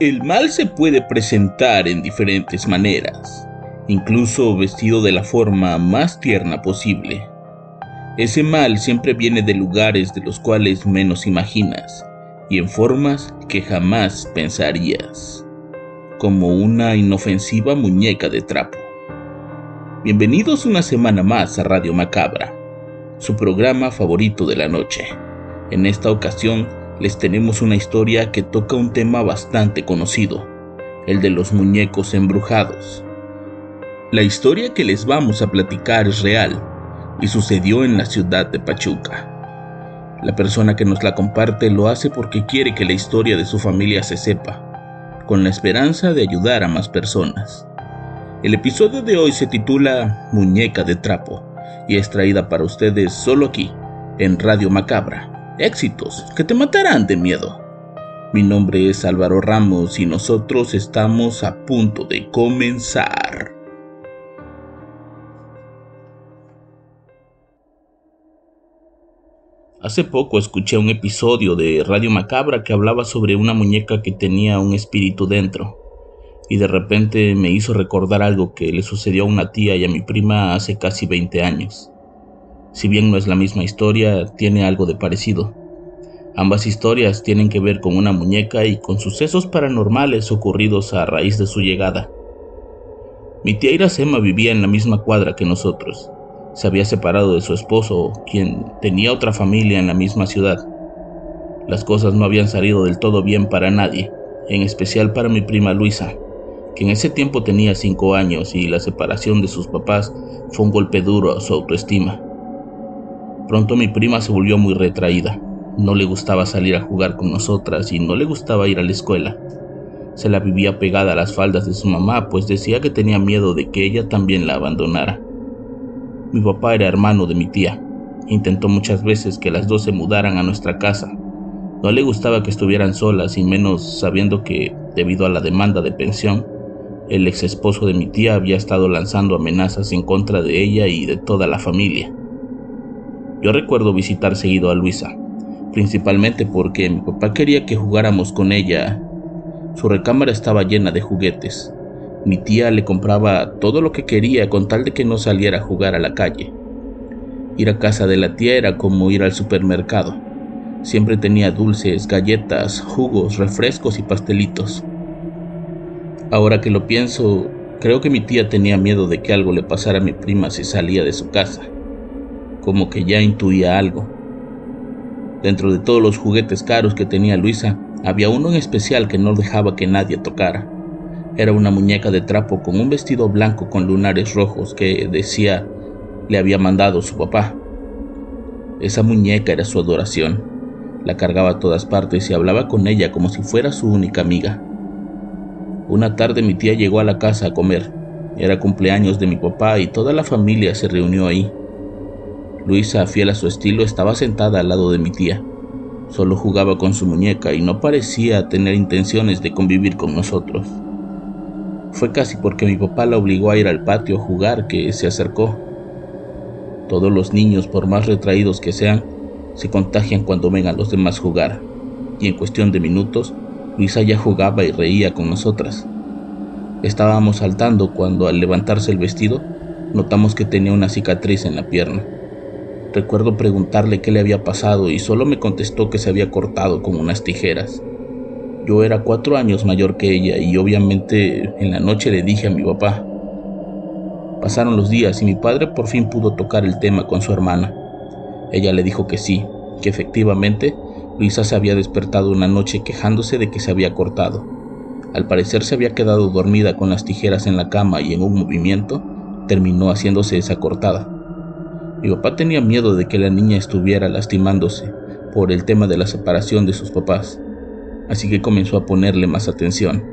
El mal se puede presentar en diferentes maneras, incluso vestido de la forma más tierna posible. Ese mal siempre viene de lugares de los cuales menos imaginas y en formas que jamás pensarías, como una inofensiva muñeca de trapo. Bienvenidos una semana más a Radio Macabra, su programa favorito de la noche. En esta ocasión les tenemos una historia que toca un tema bastante conocido, el de los muñecos embrujados. La historia que les vamos a platicar es real y sucedió en la ciudad de Pachuca. La persona que nos la comparte lo hace porque quiere que la historia de su familia se sepa, con la esperanza de ayudar a más personas. El episodio de hoy se titula Muñeca de Trapo y es traída para ustedes solo aquí, en Radio Macabra éxitos que te matarán de miedo. Mi nombre es Álvaro Ramos y nosotros estamos a punto de comenzar. Hace poco escuché un episodio de Radio Macabra que hablaba sobre una muñeca que tenía un espíritu dentro, y de repente me hizo recordar algo que le sucedió a una tía y a mi prima hace casi 20 años. Si bien no es la misma historia, tiene algo de parecido. Ambas historias tienen que ver con una muñeca y con sucesos paranormales ocurridos a raíz de su llegada. Mi tía Iracema vivía en la misma cuadra que nosotros. Se había separado de su esposo, quien tenía otra familia en la misma ciudad. Las cosas no habían salido del todo bien para nadie, en especial para mi prima Luisa, que en ese tiempo tenía cinco años y la separación de sus papás fue un golpe duro a su autoestima. Pronto mi prima se volvió muy retraída. No le gustaba salir a jugar con nosotras y no le gustaba ir a la escuela. Se la vivía pegada a las faldas de su mamá, pues decía que tenía miedo de que ella también la abandonara. Mi papá era hermano de mi tía. Intentó muchas veces que las dos se mudaran a nuestra casa. No le gustaba que estuvieran solas y menos sabiendo que, debido a la demanda de pensión, el ex esposo de mi tía había estado lanzando amenazas en contra de ella y de toda la familia. Yo recuerdo visitar seguido a Luisa, principalmente porque mi papá quería que jugáramos con ella. Su recámara estaba llena de juguetes. Mi tía le compraba todo lo que quería con tal de que no saliera a jugar a la calle. Ir a casa de la tía era como ir al supermercado. Siempre tenía dulces, galletas, jugos, refrescos y pastelitos. Ahora que lo pienso, creo que mi tía tenía miedo de que algo le pasara a mi prima si salía de su casa como que ya intuía algo. Dentro de todos los juguetes caros que tenía Luisa, había uno en especial que no dejaba que nadie tocara. Era una muñeca de trapo con un vestido blanco con lunares rojos que decía le había mandado su papá. Esa muñeca era su adoración. La cargaba a todas partes y hablaba con ella como si fuera su única amiga. Una tarde mi tía llegó a la casa a comer. Era cumpleaños de mi papá y toda la familia se reunió ahí. Luisa, fiel a su estilo, estaba sentada al lado de mi tía. Solo jugaba con su muñeca y no parecía tener intenciones de convivir con nosotros. Fue casi porque mi papá la obligó a ir al patio a jugar que se acercó. Todos los niños, por más retraídos que sean, se contagian cuando ven a los demás jugar, y en cuestión de minutos, Luisa ya jugaba y reía con nosotras. Estábamos saltando cuando al levantarse el vestido, notamos que tenía una cicatriz en la pierna. Recuerdo preguntarle qué le había pasado y solo me contestó que se había cortado con unas tijeras. Yo era cuatro años mayor que ella y obviamente en la noche le dije a mi papá. Pasaron los días y mi padre por fin pudo tocar el tema con su hermana. Ella le dijo que sí, que efectivamente Luisa se había despertado una noche quejándose de que se había cortado. Al parecer se había quedado dormida con las tijeras en la cama y en un movimiento terminó haciéndose esa cortada. Mi papá tenía miedo de que la niña estuviera lastimándose por el tema de la separación de sus papás, así que comenzó a ponerle más atención.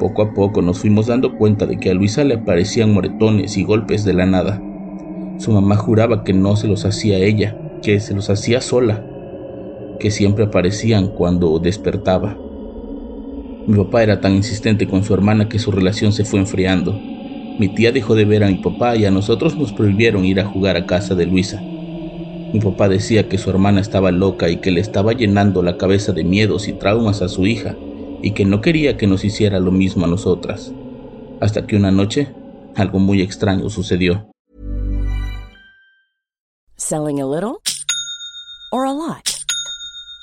Poco a poco nos fuimos dando cuenta de que a Luisa le aparecían moretones y golpes de la nada. Su mamá juraba que no se los hacía ella, que se los hacía sola, que siempre aparecían cuando despertaba. Mi papá era tan insistente con su hermana que su relación se fue enfriando. Mi tía dejó de ver a mi papá y a nosotros nos prohibieron ir a jugar a casa de Luisa. Mi papá decía que su hermana estaba loca y que le estaba llenando la cabeza de miedos y traumas a su hija y que no quería que nos hiciera lo mismo a nosotras. Hasta que una noche algo muy extraño sucedió. Selling a little or a lot?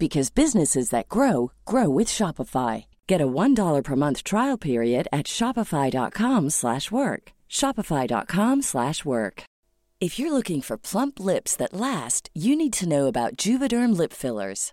because businesses that grow grow with Shopify. Get a $1 per month trial period at shopify.com/work. shopify.com/work. If you're looking for plump lips that last, you need to know about Juvederm lip fillers.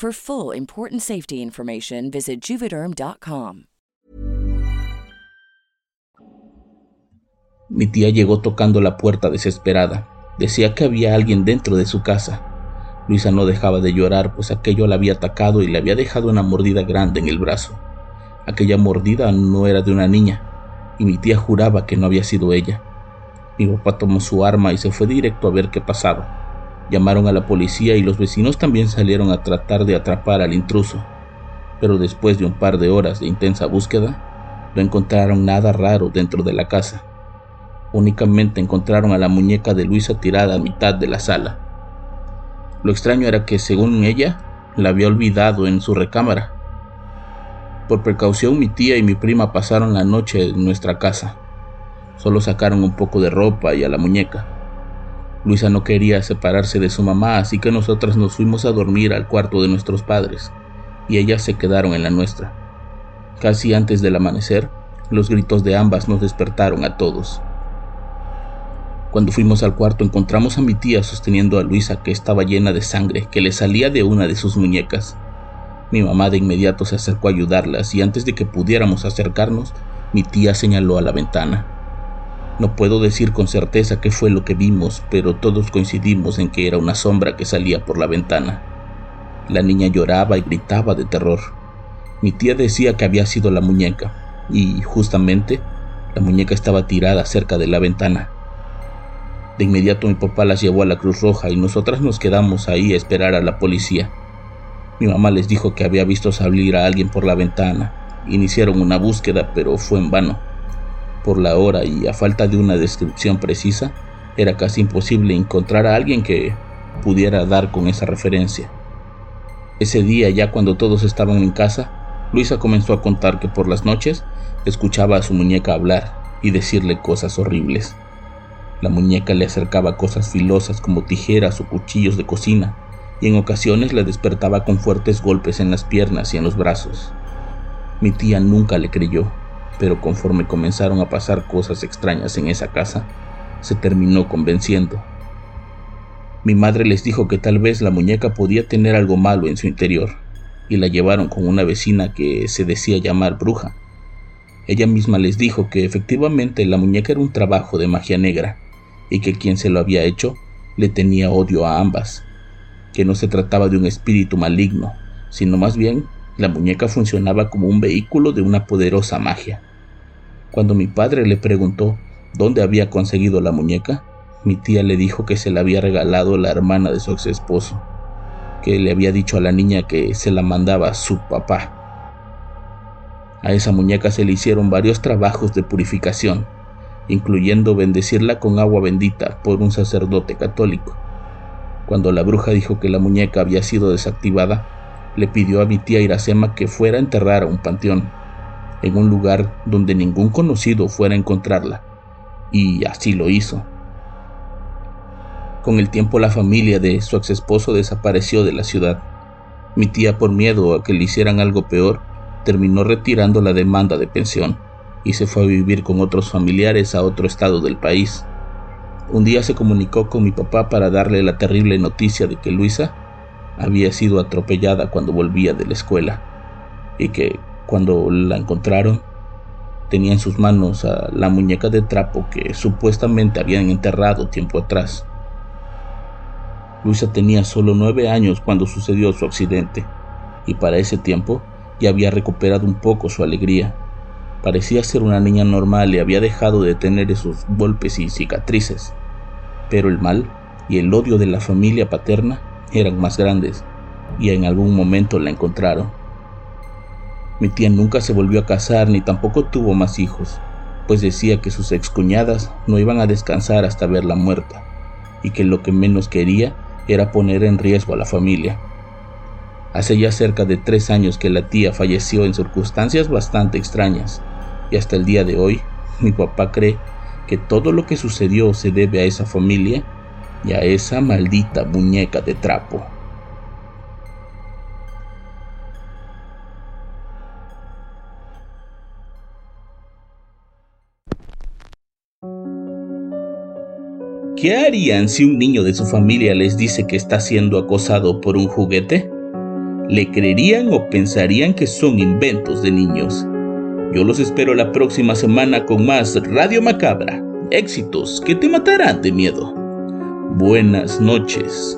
For full important safety information, visit juvederm.com. Mi tía llegó tocando la puerta desesperada. Decía que había alguien dentro de su casa. Luisa no dejaba de llorar, pues aquello la había atacado y le había dejado una mordida grande en el brazo. Aquella mordida no era de una niña, y mi tía juraba que no había sido ella. Mi papá tomó su arma y se fue directo a ver qué pasaba. Llamaron a la policía y los vecinos también salieron a tratar de atrapar al intruso. Pero después de un par de horas de intensa búsqueda, no encontraron nada raro dentro de la casa. Únicamente encontraron a la muñeca de Luisa tirada a mitad de la sala. Lo extraño era que, según ella, la había olvidado en su recámara. Por precaución mi tía y mi prima pasaron la noche en nuestra casa. Solo sacaron un poco de ropa y a la muñeca. Luisa no quería separarse de su mamá, así que nosotras nos fuimos a dormir al cuarto de nuestros padres, y ellas se quedaron en la nuestra. Casi antes del amanecer, los gritos de ambas nos despertaron a todos. Cuando fuimos al cuarto encontramos a mi tía sosteniendo a Luisa que estaba llena de sangre que le salía de una de sus muñecas. Mi mamá de inmediato se acercó a ayudarlas y antes de que pudiéramos acercarnos, mi tía señaló a la ventana. No puedo decir con certeza qué fue lo que vimos, pero todos coincidimos en que era una sombra que salía por la ventana. La niña lloraba y gritaba de terror. Mi tía decía que había sido la muñeca, y justamente la muñeca estaba tirada cerca de la ventana. De inmediato mi papá las llevó a la Cruz Roja y nosotras nos quedamos ahí a esperar a la policía. Mi mamá les dijo que había visto salir a alguien por la ventana. Iniciaron una búsqueda, pero fue en vano. Por la hora y a falta de una descripción precisa, era casi imposible encontrar a alguien que pudiera dar con esa referencia. Ese día, ya cuando todos estaban en casa, Luisa comenzó a contar que por las noches escuchaba a su muñeca hablar y decirle cosas horribles. La muñeca le acercaba cosas filosas como tijeras o cuchillos de cocina, y en ocasiones le despertaba con fuertes golpes en las piernas y en los brazos. Mi tía nunca le creyó, pero conforme comenzaron a pasar cosas extrañas en esa casa, se terminó convenciendo. Mi madre les dijo que tal vez la muñeca podía tener algo malo en su interior, y la llevaron con una vecina que se decía llamar bruja. Ella misma les dijo que efectivamente la muñeca era un trabajo de magia negra, y que quien se lo había hecho le tenía odio a ambas, que no se trataba de un espíritu maligno, sino más bien la muñeca funcionaba como un vehículo de una poderosa magia. Cuando mi padre le preguntó dónde había conseguido la muñeca, mi tía le dijo que se la había regalado la hermana de su ex esposo, que le había dicho a la niña que se la mandaba su papá. A esa muñeca se le hicieron varios trabajos de purificación, incluyendo bendecirla con agua bendita por un sacerdote católico. Cuando la bruja dijo que la muñeca había sido desactivada, le pidió a mi tía Iracema que fuera a enterrar a un panteón en un lugar donde ningún conocido fuera a encontrarla, y así lo hizo. Con el tiempo la familia de su ex esposo desapareció de la ciudad. Mi tía, por miedo a que le hicieran algo peor, terminó retirando la demanda de pensión y se fue a vivir con otros familiares a otro estado del país. Un día se comunicó con mi papá para darle la terrible noticia de que Luisa había sido atropellada cuando volvía de la escuela y que cuando la encontraron, tenía en sus manos a la muñeca de trapo que supuestamente habían enterrado tiempo atrás. Luisa tenía solo nueve años cuando sucedió su accidente, y para ese tiempo ya había recuperado un poco su alegría. Parecía ser una niña normal y había dejado de tener esos golpes y cicatrices. Pero el mal y el odio de la familia paterna eran más grandes, y en algún momento la encontraron. Mi tía nunca se volvió a casar ni tampoco tuvo más hijos, pues decía que sus excuñadas no iban a descansar hasta verla muerta, y que lo que menos quería era poner en riesgo a la familia. Hace ya cerca de tres años que la tía falleció en circunstancias bastante extrañas, y hasta el día de hoy mi papá cree que todo lo que sucedió se debe a esa familia y a esa maldita muñeca de trapo. ¿Qué harían si un niño de su familia les dice que está siendo acosado por un juguete? ¿Le creerían o pensarían que son inventos de niños? Yo los espero la próxima semana con más Radio Macabra. Éxitos que te matarán de miedo. Buenas noches.